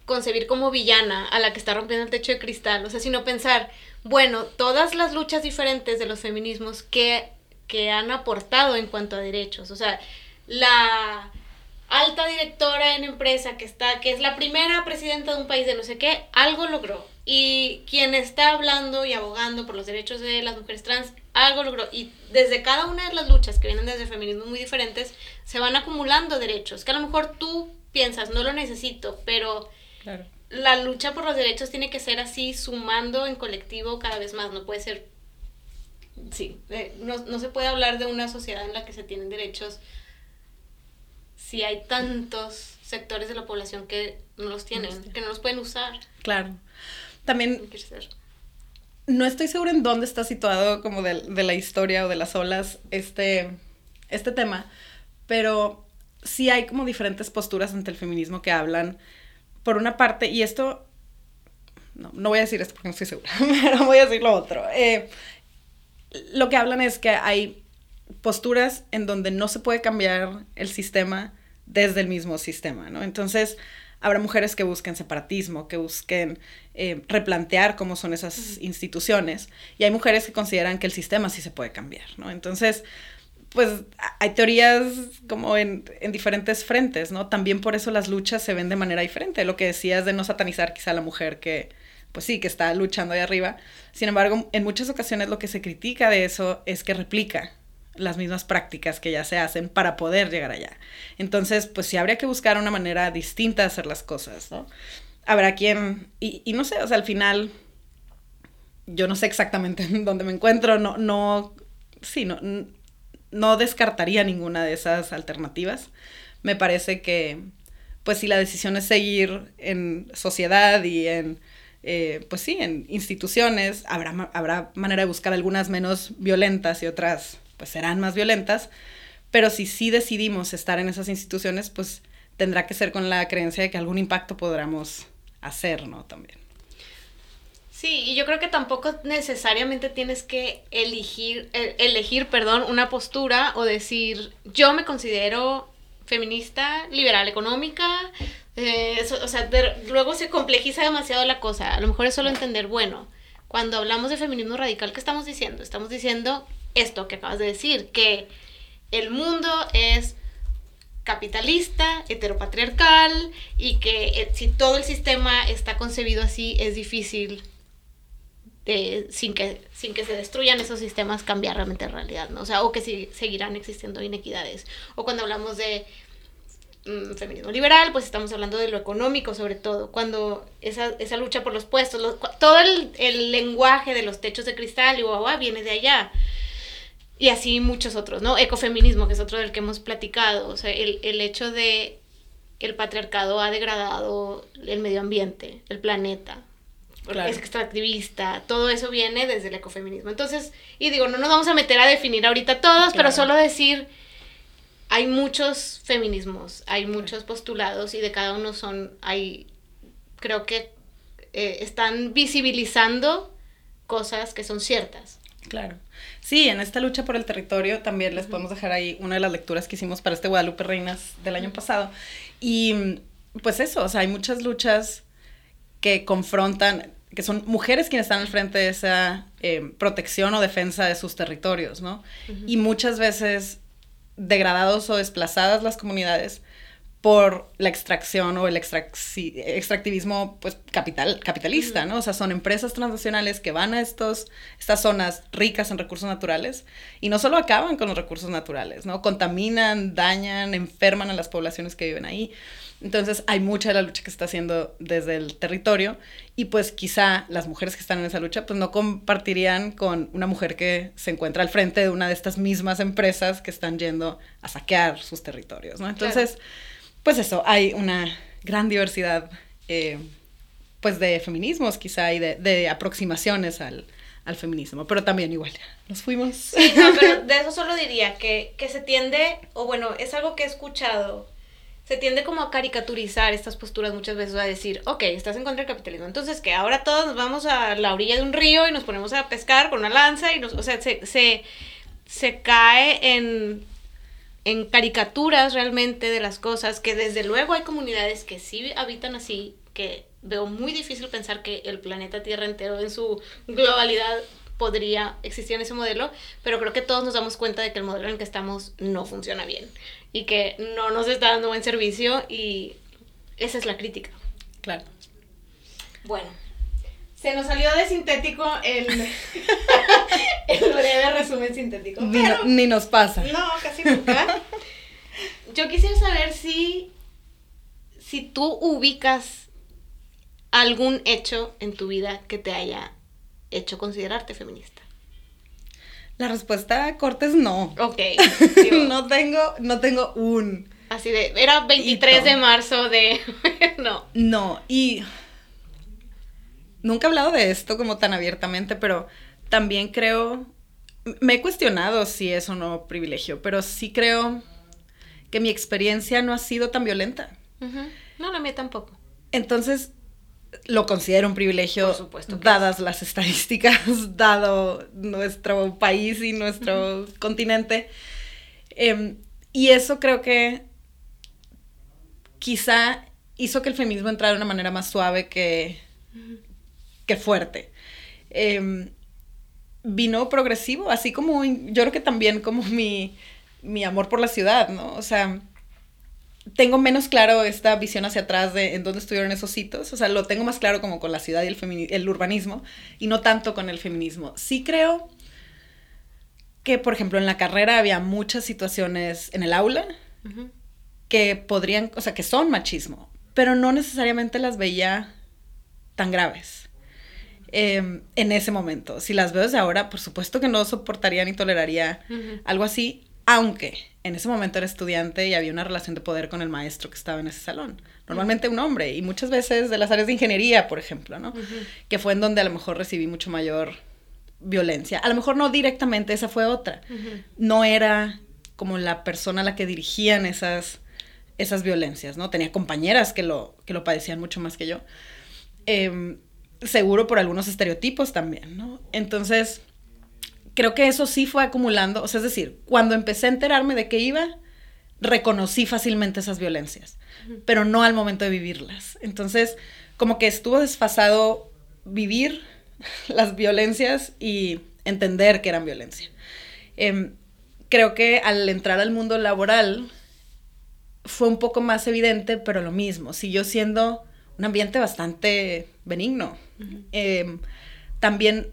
concebir como villana a la que está rompiendo el techo de cristal, o sea, sino pensar, bueno, todas las luchas diferentes de los feminismos que, que han aportado en cuanto a derechos, o sea, la alta directora en empresa que está, que es la primera presidenta de un país de no sé qué, algo logró. Y quien está hablando y abogando por los derechos de las mujeres trans, algo logró. Y desde cada una de las luchas que vienen desde feminismos muy diferentes, se van acumulando derechos, que a lo mejor tú piensas, no lo necesito, pero la lucha por los derechos tiene que ser así, sumando en colectivo cada vez más, no puede ser... Sí, eh, no, no se puede hablar de una sociedad en la que se tienen derechos si hay tantos sectores de la población que no los tienen, que no los pueden usar. Claro. También no estoy segura en dónde está situado como de, la historia o de las olas este, este tema, pero sí hay como diferentes posturas ante el feminismo que hablan, por una parte, y esto no, no voy a decir esto porque no estoy segura, pero voy a decir lo otro. Eh, lo que hablan es que hay posturas en donde no se puede cambiar el sistema desde el mismo sistema, ¿no? Entonces, habrá mujeres que busquen separatismo, que busquen eh, replantear cómo son esas instituciones, y hay mujeres que consideran que el sistema sí se puede cambiar, ¿no? Entonces, pues hay teorías como en, en, diferentes frentes, ¿no? También por eso las luchas se ven de manera diferente. Lo que decías de no satanizar quizá a la mujer que, pues sí, que está luchando ahí arriba. Sin embargo, en muchas ocasiones lo que se critica de eso es que replica las mismas prácticas que ya se hacen para poder llegar allá. Entonces, pues sí habría que buscar una manera distinta de hacer las cosas, ¿no? Habrá quien, y, y no sé, o sea, al final, yo no sé exactamente en dónde me encuentro, no, no, sí, no, no descartaría ninguna de esas alternativas. Me parece que, pues si la decisión es seguir en sociedad y en, eh, pues sí, en instituciones, habrá, habrá manera de buscar algunas menos violentas y otras pues serán más violentas, pero si sí decidimos estar en esas instituciones, pues tendrá que ser con la creencia de que algún impacto podremos hacer, ¿no? También. Sí, y yo creo que tampoco necesariamente tienes que elegir, eh, elegir, perdón, una postura o decir, yo me considero feminista, liberal económica, eh, o sea, luego se complejiza demasiado la cosa. A lo mejor es solo entender, bueno, cuando hablamos de feminismo radical, ¿qué estamos diciendo? Estamos diciendo esto que acabas de decir, que el mundo es capitalista, heteropatriarcal y que eh, si todo el sistema está concebido así es difícil de, sin, que, sin que se destruyan esos sistemas cambiar realmente la realidad, ¿no? O sea, o que si, seguirán existiendo inequidades. O cuando hablamos de mm, feminismo liberal, pues estamos hablando de lo económico sobre todo, cuando esa, esa lucha por los puestos, todo el, el, lenguaje de los techos de cristal y guau, viene de allá y así muchos otros, ¿no? Ecofeminismo, que es otro del que hemos platicado, o sea, el, el hecho de el patriarcado ha degradado el medio ambiente, el planeta, es extractivista, todo eso viene desde el ecofeminismo. Entonces, y digo, no nos vamos a meter a definir ahorita todos, pero solo decir, hay muchos feminismos, hay muchos postulados y de cada uno son, hay, creo que eh, están visibilizando cosas que son ciertas. Claro. Sí, en esta lucha por el territorio también les podemos dejar ahí una de las lecturas que hicimos para este Guadalupe Reinas del año pasado. Y pues eso, o sea, hay muchas luchas que confrontan, que son mujeres quienes están al frente de esa eh, protección o defensa de sus territorios, ¿no? Y muchas veces degradados o desplazadas las comunidades por la extracción o el extractivismo pues capital capitalista, ¿no? O sea, son empresas transnacionales que van a estos estas zonas ricas en recursos naturales y no solo acaban con los recursos naturales, ¿no? Contaminan, dañan, enferman a las poblaciones que viven ahí. Entonces, hay mucha de la lucha que se está haciendo desde el territorio y pues quizá las mujeres que están en esa lucha pues no compartirían con una mujer que se encuentra al frente de una de estas mismas empresas que están yendo a saquear sus territorios, ¿no? Entonces, pues eso, hay una gran diversidad, eh, pues de feminismos quizá y de, aproximaciones al, feminismo, pero también igual, nos fuimos. Sí, no, pero de eso solo diría que, que se tiende, o bueno, es algo que he escuchado, se tiende como a caricaturizar estas posturas muchas veces, a decir, ok, estás en contra del capitalismo, entonces que ahora todos nos vamos a la orilla de un río y nos ponemos a pescar con una lanza y nos, o sea, se, se, se cae en en caricaturas realmente de las cosas, que desde luego hay comunidades que sí habitan así, que veo muy difícil pensar que el planeta Tierra entero en su globalidad podría existir en ese modelo, pero creo que todos nos damos cuenta de que el modelo en el que estamos no funciona bien y que no nos está dando buen servicio y esa es la crítica. Claro. Bueno, se nos salió de sintético el, resumen sintético. Ni, nos pasa. No, casi nunca. Yo quisiera saber si, si tú ubicas algún hecho en tu vida que te haya hecho considerarte feminista. La respuesta corta es no. Ok. no, tengo, no tengo un. Así de, era 23 de marzo de... no. No, y nunca he hablado de esto como tan abiertamente, pero también creo, me he cuestionado si es o no privilegio, pero sí creo que mi experiencia no ha sido tan violenta. No, la mía tampoco. Entonces, lo considero un privilegio, Por supuesto dadas las estadísticas, dado nuestro país y nuestro continente. Em, y eso creo que quizá hizo que el feminismo entrara de una manera más suave que, que fuerte. Em, vino progresivo, así como yo creo que también como mi, mi amor por la ciudad, ¿no? O sea, tengo menos claro esta visión hacia atrás de en dónde estuvieron esos hitos. O sea, lo tengo más claro como con la ciudad y el, el urbanismo y no tanto con el feminismo. Sí creo que, por ejemplo, en la carrera había muchas situaciones en el aula que podrían, o sea, que son machismo, pero no necesariamente las veía tan graves. Em, en ese momento. Si las veo desde ahora, por supuesto que no soportaría ni toleraría algo así, aunque en ese momento era estudiante y había una relación de poder con el maestro que estaba en ese salón. Normalmente un hombre, y muchas veces de las áreas de ingeniería, por ejemplo, ¿no? Que fue en donde a lo mejor recibí mucho mayor violencia. A lo mejor no directamente, esa fue otra. No era como la persona a la que dirigían esas, esas violencias, ¿no? Tenía compañeras que lo, que lo padecían mucho más que yo. Em, seguro por algunos estereotipos también, ¿no? Entonces, creo que eso sí fue acumulando, o sea, es decir, cuando empecé a enterarme de qué iba, reconocí fácilmente esas violencias, pero no al momento de vivirlas. Entonces, como que estuvo desfasado vivir las violencias y entender que eran violencia. Em, creo que al entrar al mundo laboral fue un poco más evidente, pero lo mismo, siguió siendo un ambiente bastante benigno. Em, también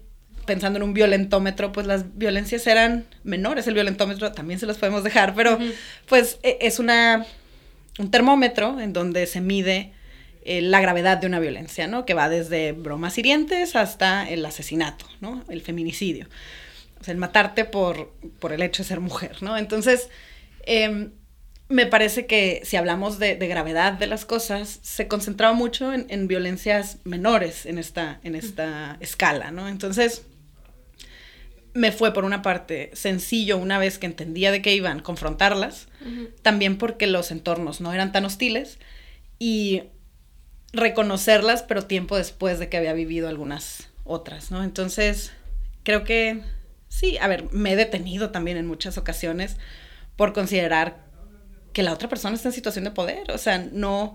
pensando en un violentómetro, pues las violencias eran menores. El violentómetro también se los podemos dejar, pero pues e, es una, un termómetro en donde se mide eh, la gravedad de una violencia, ¿no? Que va desde bromas hirientes hasta el asesinato, ¿no? El feminicidio. O sea, el matarte por, por el hecho de ser mujer, ¿no? Entonces, em, me parece que si hablamos de, gravedad de las cosas, se concentraba mucho en, violencias menores en esta, en esta escala, ¿no? Entonces, me fue por una parte sencillo una vez que entendía de qué iban confrontarlas, también porque los entornos no eran tan hostiles y reconocerlas, pero tiempo después de que había vivido algunas otras, ¿no? Entonces, creo que sí, a ver, me he detenido también en muchas ocasiones por considerar que la otra persona está en situación de poder, o sea, no,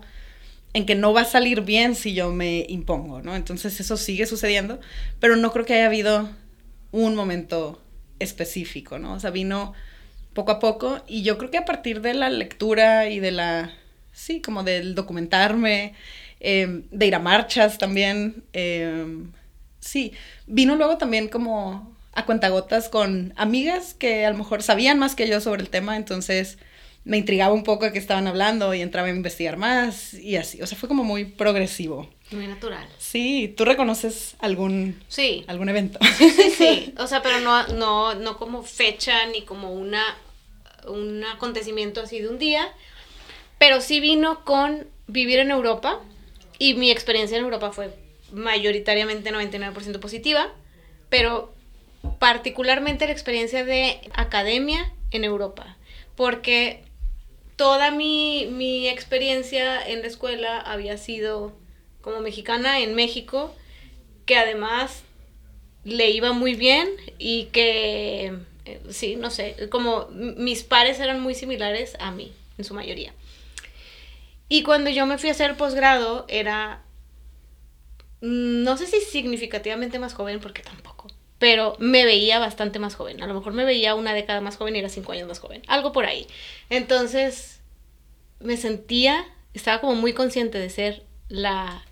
en que no va a salir bien si yo me impongo, ¿no? Entonces eso sigue sucediendo, pero no creo que haya habido un momento específico, ¿no? O sea, vino poco a poco y yo creo que a partir de la lectura y de la, sí, como del documentarme, em, de ir a marchas también, em, sí, vino luego también como a cuentagotas con amigas que a lo mejor sabían más que yo sobre el tema, entonces me intrigaba un poco de qué estaban hablando y entraba a investigar más y así. O sea, fue como muy progresivo. Muy natural. Sí, ¿tú reconoces algún, sí. algún evento? Sí, sí, sí. O sea, pero no, no, no como fecha ni como una, un acontecimiento así de un día. Pero sí vino con vivir en Europa y mi experiencia en Europa fue mayoritariamente 99% positiva, pero particularmente la experiencia de academia en Europa, porque toda mi, experiencia en la escuela había sido como mexicana en México, que además le iba muy bien y que, eh, sí, no sé, como mis pares eran muy similares a mí, en su mayoría. Y cuando yo me fui a hacer posgrado, era, no sé si significativamente más joven, porque tampoco, pero me veía bastante más joven. A lo mejor me veía una década más joven y era cinco años más joven. Algo por ahí. Entonces me sentía, estaba como muy consciente de ser la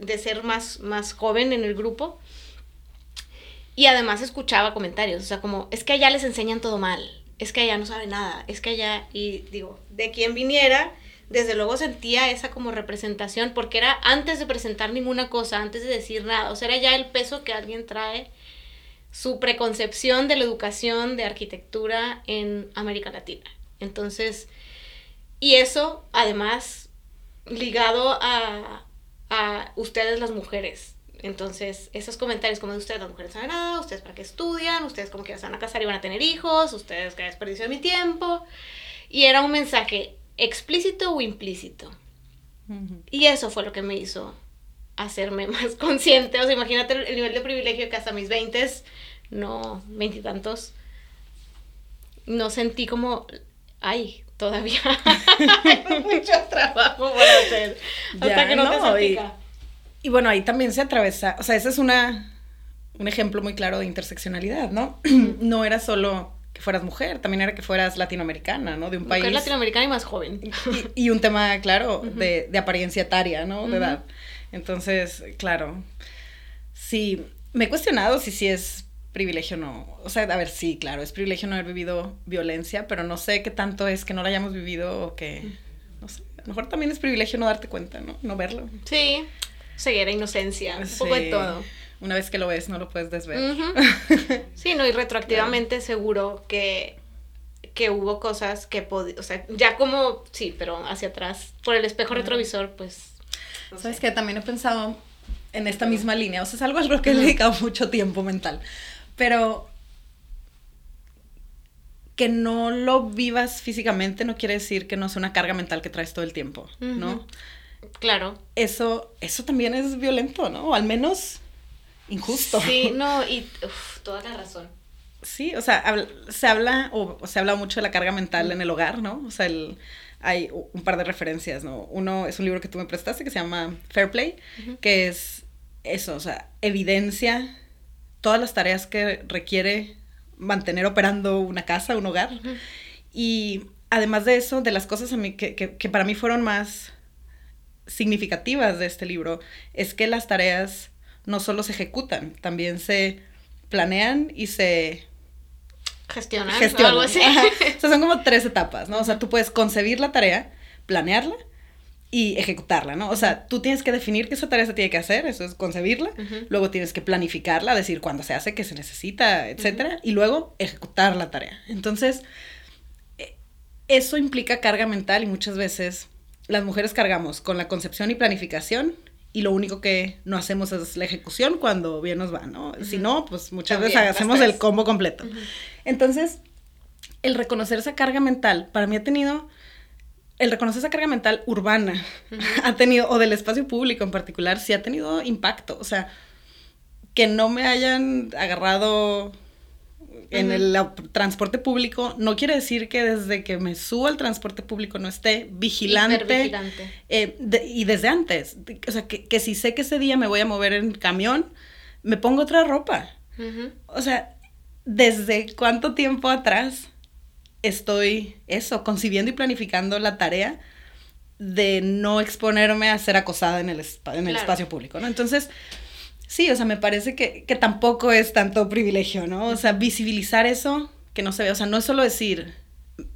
de ser más, más joven en el grupo. Y además escuchaba comentarios, o sea, como, es que allá les enseñan todo mal, es que allá no sabe nada, es que allá, y digo, de quien viniera, desde luego sentía esa como representación, porque era antes de presentar ninguna cosa, antes de decir nada, o sea, era ya el peso que alguien trae, su preconcepción de la educación de arquitectura en América Latina. Entonces, y eso además ligado a, a ustedes las mujeres. Entonces, esos comentarios como de ustedes las mujeres saben nada, ustedes para qué estudian, ustedes como que se van a casar y van a tener hijos, ustedes que desperdicio de mi tiempo. Y era un mensaje explícito o implícito Y eso fue lo que me hizo hacerme más consciente. O sea, imagínate el nivel de privilegio que hasta mis 20 no, veintitantos, no sentí como, ay, todavía hay mucho trabajo por hacer. hasta que no, te y, y bueno, ahí también se atraviesa, o sea, ese es una, un ejemplo muy claro de interseccionalidad, ¿no? no era solo que fueras mujer, también era que fueras latinoamericana, ¿no? De un mujer país. latinoamericana y más joven. Y, un tema, claro, de, de, apariencia etaria, ¿no? De edad. Entonces, claro, sí, me he cuestionado si sí es privilegio no. O sea, a ver, sí, claro, es privilegio no haber vivido violencia, pero no sé qué tanto es que no la hayamos vivido o que, no sé, a lo mejor también es privilegio no darte cuenta, ¿no? No verlo. Sí, ceguera, inocencia, un poco de todo. Una vez que lo ves, no lo puedes desver. Sí, no, y retroactivamente seguro que, que hubo cosas que podía, o sea, ya como, sí, pero hacia atrás, por el espejo retrovisor, pues... ¿Sabes qué? También he pensado en esta misma línea, o sea, es algo a lo que he dedicado mucho tiempo mental, pero que no lo vivas físicamente no quiere decir que no sea una carga mental que traes todo el tiempo, ¿no? Claro. Eso, eso también es violento, ¿no? O al menos injusto. Sí, no, y toda la razón. Sí, o sea, se habla, o, se ha hablado mucho de la carga mental en el hogar, ¿no? O sea, el, hay un par de referencias, ¿no? Uno es un libro que tú me prestaste que se llama Fair Play, que es eso, o sea, evidencia todas las tareas que requiere mantener operando una casa, un hogar. Y además de eso, de las cosas a mí que, que, para mí fueron más significativas de este libro, es que las tareas no solo se ejecutan, también se planean y se gestionan, gestionan. algo así. O sea, son como tres etapas, ¿no? O sea, tú puedes concebir la tarea, planearla y ejecutarla, ¿no? O sea, tú tienes que definir que esa tarea se tiene que hacer, eso es concebirla, luego tienes que planificarla, decir cuándo se hace, qué se necesita, etcétera, y luego ejecutar la tarea. Entonces, e, eso implica carga mental y muchas veces las mujeres cargamos con la concepción y planificación y lo único que no hacemos es la ejecución cuando bien nos va, ¿no? Si no, pues muchas veces hacemos el combo completo. Entonces, el reconocer esa carga mental para mí ha tenido el reconocer esa carga mental urbana ha tenido, o del espacio público en particular, sí ha tenido impacto. O sea, que no me hayan agarrado en el transporte público no quiere decir que desde que me subo al transporte público no esté vigilante. Eh, y desde antes. O sea, que, si sé que ese día me voy a mover en camión, me pongo otra ropa. O sea, ¿desde cuánto tiempo atrás estoy eso, concibiendo y planificando la tarea de no exponerme a ser acosada en el, en el espacio público, ¿no? Entonces, sí, o sea, me parece que, que, tampoco es tanto privilegio, ¿no? O sea, visibilizar eso que no se ve, o sea, no es solo decir,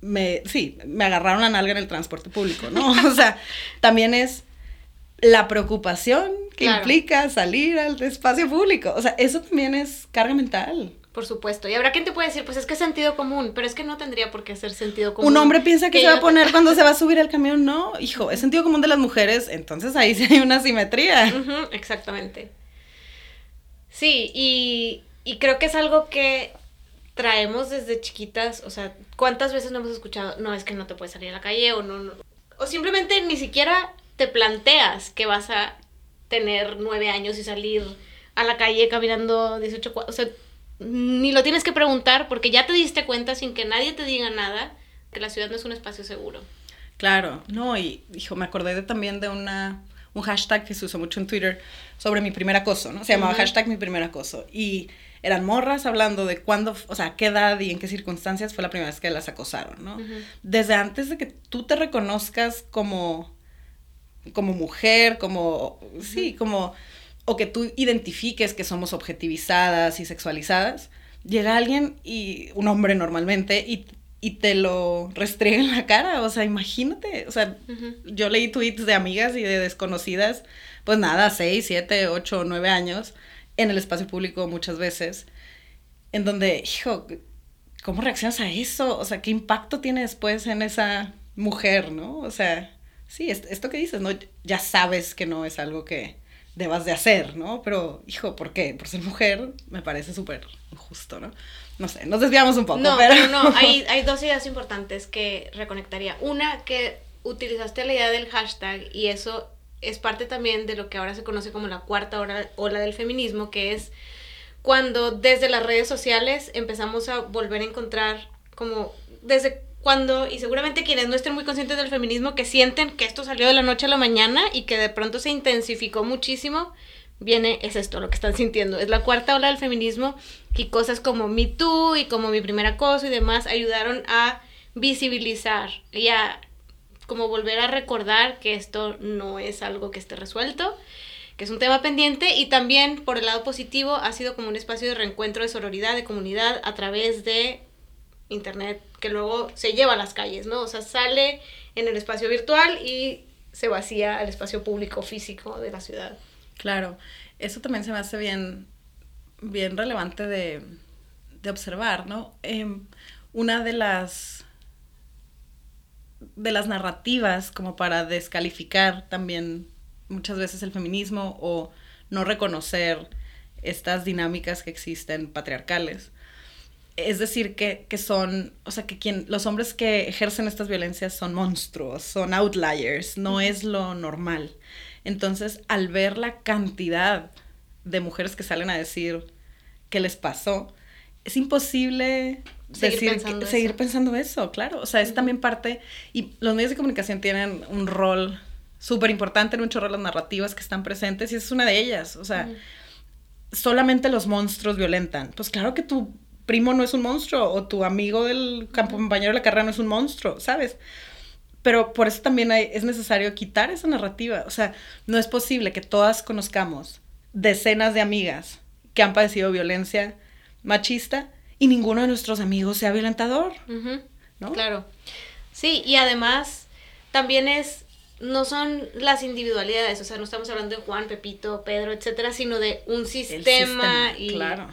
me, sí, me agarraron la nalga en el transporte público, ¿no? O sea, también es la preocupación que implica salir al espacio público, o sea, eso también es carga mental. Por supuesto. Y habrá quien te puede decir, pues es que es sentido común, pero es que no tendría por qué ser sentido común. Un hombre piensa que, se va a poner cuando se va a subir al camión, no, hijo, es sentido común de las mujeres, entonces ahí sí hay una simetría. exactamente. Sí, y, y creo que es algo que traemos desde chiquitas, o sea, ¿cuántas veces no hemos escuchado, no, es que no te puedes salir a la calle o no, no, o simplemente ni siquiera te planteas que vas a tener nueve años y salir a la calle caminando 18 o sea, ni lo tienes que preguntar porque ya te diste cuenta sin que nadie te diga nada que la ciudad no es un espacio seguro. Claro, no, y hijo, me acordé de, también de una, un hashtag que se usó mucho en Twitter sobre mi primer acoso, ¿no? Se llamaba hashtag mi primer acoso. Y eran morras hablando de cuándo, o sea, qué edad y en qué circunstancias fue la primera vez que las acosaron, ¿no? Desde antes de que tú te reconozcas como, como mujer, como, sí, como o que tú identifiques que somos objetivizadas y sexualizadas, llega alguien y un hombre normalmente y, te lo restriega en la cara, o sea, imagínate, o sea, yo leí tweets de amigas y de desconocidas, pues nada, seis, siete, ocho, nueve años en el espacio público muchas veces, en donde, hijo, ¿cómo reaccionas a eso? O sea, ¿qué impacto tiene después en esa mujer, no? O sea, sí, esto que dices, ¿no? Ya sabes que no es algo que, debas de hacer, ¿no? Pero, hijo, ¿por qué? Por ser mujer me parece súper injusto, ¿no? No sé, nos desviamos un poco. No, pero, no, hay, hay dos ideas importantes que reconectaría. Una, que utilizaste la idea del hashtag y eso es parte también de lo que ahora se conoce como la cuarta ola, ola del feminismo, que es cuando desde las redes sociales empezamos a volver a encontrar como desde cuando, y seguramente quienes no estén muy conscientes del feminismo, que sienten que esto salió de la noche a la mañana y que de pronto se intensificó muchísimo, viene, es esto lo que están sintiendo. Es la cuarta ola del feminismo y cosas como Me Too y como Mi Primer Acoso y demás ayudaron a visibilizar y a como volver a recordar que esto no es algo que esté resuelto, que es un tema pendiente y también por el lado positivo ha sido como un espacio de reencuentro de sororidad, de comunidad a través de internet que luego se lleva a las calles, ¿no? O sea, sale en el espacio virtual y se vacía al espacio público físico de la ciudad. Claro, eso también se me hace bien, bien relevante de, de observar, ¿no? Em, una de las de las narrativas como para descalificar también muchas veces el feminismo o no reconocer estas dinámicas que existen patriarcales. Es decir, que, que son, o sea, que quien, los hombres que ejercen estas violencias son monstruos, son outliers, no es lo normal. Entonces, al ver la cantidad de mujeres que salen a decir qué les pasó, es imposible seguir, decir, pensando, seguir eso. pensando eso, claro. O sea, es también parte, y los medios de comunicación tienen un rol súper importante en un chorro de las narrativas que están presentes, y es una de ellas. O sea, solamente los monstruos violentan. Pues claro que tu primo no es un monstruo, o tu amigo del campo compañero de la carrera no es un monstruo, ¿sabes? Pero por eso también hay, es necesario quitar esa narrativa. O sea, no es posible que todas conozcamos decenas de amigas que han padecido violencia machista y ninguno de nuestros amigos sea violentador. ¿no? Claro. Sí, y además también es, no son las individualidades, o sea, no estamos hablando de Juan, Pepito, Pedro, etcétera, sino de un sistema, sistema y claro.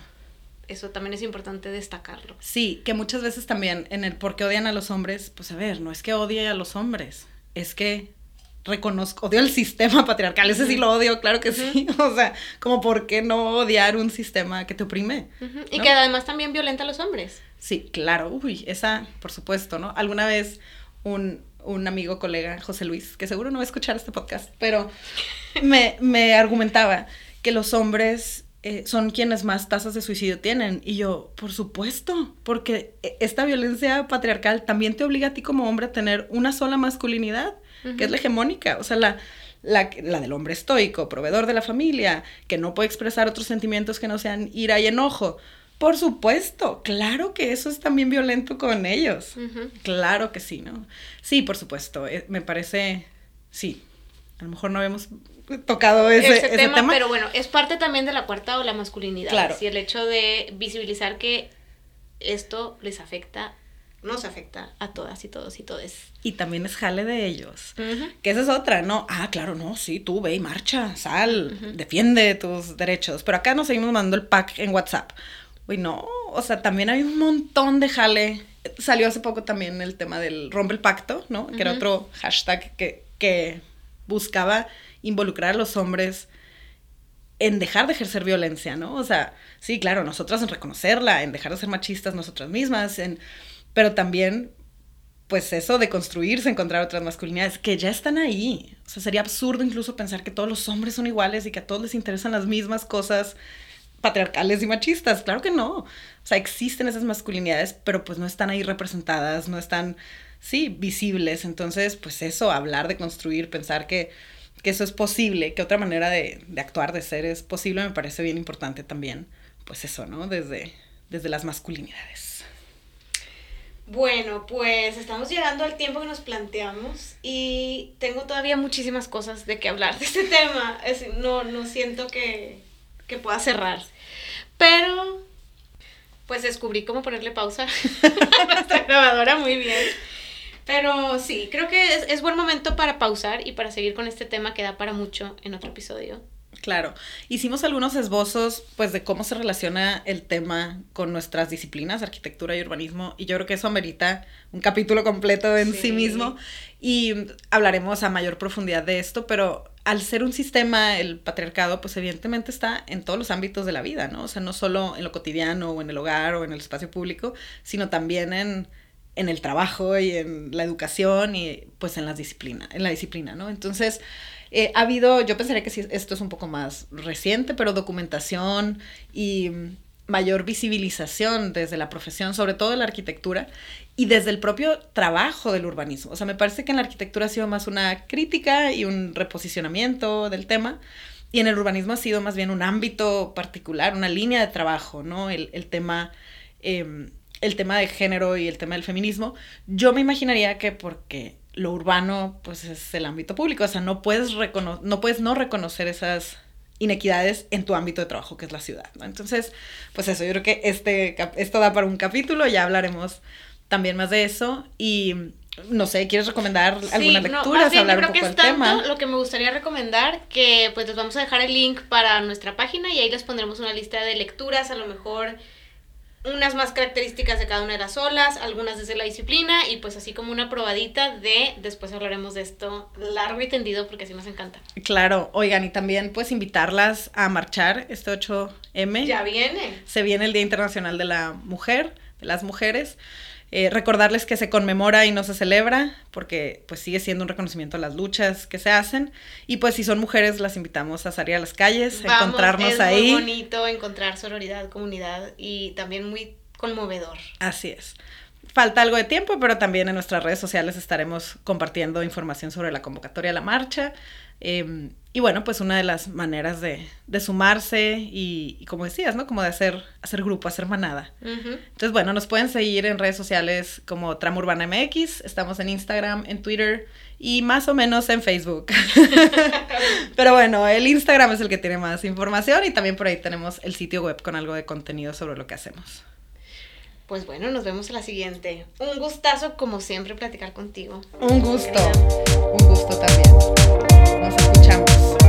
eso también es importante destacarlo. Sí, que muchas veces también en el por qué odian a los hombres, pues a ver, no es que odie a los hombres, es que reconozco, odio el sistema patriarcal, ese sí lo odio, claro que sí, o sea, como por qué no odiar un sistema que te oprime. Uh -huh. Y ¿no? que además también violenta a los hombres. Sí, claro, uy, esa, por supuesto, ¿no? Alguna vez un, un amigo, colega, José Luis, que seguro no va a escuchar este podcast, pero me, me argumentaba que los hombres eh, son quienes más tasas de suicidio tienen. Y yo, por supuesto, porque e, esta violencia patriarcal también te obliga a ti como hombre a tener una sola masculinidad uh -huh. que es la hegemónica, o sea, la, la, la, del hombre estoico, proveedor de la familia, que no puede expresar otros sentimientos que no sean ira y enojo. Por supuesto, claro que eso es también violento con ellos. Uh -huh. Claro que sí, ¿no? Sí, por supuesto, eh, me parece, sí, a lo mejor no habíamos tocado ese, ese, tema, tema, pero bueno, es parte también de la cuarta o la masculinidad. Claro. Y el hecho de visibilizar que esto les afecta nos afecta a todas y todos y todes. Y también es jale de ellos. Uh -huh. Que esa es otra, ¿no? Ah, claro, no, sí, tú ve y marcha, sal, uh -huh. defiende tus derechos. Pero acá nos seguimos mandando el pack en WhatsApp. Uy, no, o sea, también hay un montón de jale. Salió hace poco también el tema del rompe el pacto, ¿no? Que uh -huh. era otro hashtag que, que buscaba involucrar a los hombres en dejar de ejercer violencia, ¿no? O sea, sí, claro, nosotras en reconocerla, en dejar de ser machistas nosotras mismas, en pero también, pues eso de construirse, encontrar otras masculinidades que ya están ahí. O sea, sería absurdo incluso pensar que todos los hombres son iguales y que a todos les interesan las mismas cosas patriarcales y machistas. Claro que no. O sea, existen esas masculinidades, pero pues no están ahí representadas, no están, sí, visibles. Entonces, pues eso, hablar de construir, pensar que, que eso es posible, que otra manera de, de actuar, de ser es posible, me parece bien importante también. Pues eso, ¿no? Desde, desde las masculinidades. Bueno, pues estamos llegando al tiempo que nos planteamos y tengo todavía muchísimas cosas de que hablar de este tema. Es, no, no siento que, que pueda cerrar. Pero, pues descubrí cómo ponerle pausa a nuestra grabadora muy bien. Pero sí, creo que es, es buen momento para pausar y para seguir con este tema que da para mucho en otro episodio. Claro, hicimos algunos esbozos pues de cómo se relaciona el tema con nuestras disciplinas, arquitectura y urbanismo, y yo creo que eso amerita un capítulo completo en sí. sí mismo y hablaremos a mayor profundidad de esto, pero al ser un sistema, el patriarcado, pues evidentemente está en todos los ámbitos de la vida, ¿no? O sea, no solo en lo cotidiano o en el hogar o en el espacio público, sino también en, en el trabajo y en la educación y pues en, las disciplina, en la disciplina, ¿no? Entonces, eh, ha habido, yo pensaría que sí, esto es un poco más reciente, pero documentación y mayor visibilización desde la profesión, sobre todo de la arquitectura, y desde el propio trabajo del urbanismo. O sea, me parece que en la arquitectura ha sido más una crítica y un reposicionamiento del tema, y en el urbanismo ha sido más bien un ámbito particular, una línea de trabajo, ¿no? El, tema... Em, el tema de género y el tema del feminismo, yo me imaginaría que porque lo urbano pues es el ámbito público, o sea, no puedes, no, puedes no reconocer esas inequidades en tu ámbito de trabajo, que es la ciudad, ¿no? Entonces, pues eso, yo creo que este, esto da para un capítulo, ya hablaremos también más de eso y no sé, ¿quieres recomendar alguna lectura? No, hablar un poco que es tanto lo que me gustaría recomendar que pues les vamos a dejar el link para nuestra página y ahí les pondremos una lista de lecturas, a lo mejor unas más características de cada una de las olas, algunas desde la disciplina y pues así como una probadita de, después hablaremos de esto largo y tendido porque así nos encanta. Claro, oigan, y también pues invitarlas a marchar este 8M. Ya viene. Se viene el Día Internacional de la Mujer, de las Mujeres. Eh, recordarles que se conmemora y no se celebra, porque pues sigue siendo un reconocimiento a las luchas que se hacen. Y pues si son mujeres, las invitamos a salir a las calles, a encontrarnos ahí. Es muy bonito encontrar sororidad, comunidad y también muy conmovedor. Así es. Falta algo de tiempo, pero también en nuestras redes sociales estaremos compartiendo información sobre la convocatoria a la marcha. Em, y bueno, pues una de las maneras de, sumarse y, como decías, ¿no? Como de hacer, hacer grupo, hacer manada. Entonces, bueno, nos pueden seguir en redes sociales como Trama Urbana MX, estamos en Instagram, en Twitter y más o menos en Facebook. Pero bueno, el Instagram es el que tiene más información y también por ahí tenemos el sitio web con algo de contenido sobre lo que hacemos. Pues bueno, nos vemos en la siguiente. Un gustazo, como siempre, platicar contigo. Un gusto. Un gusto también. Nos escuchamos.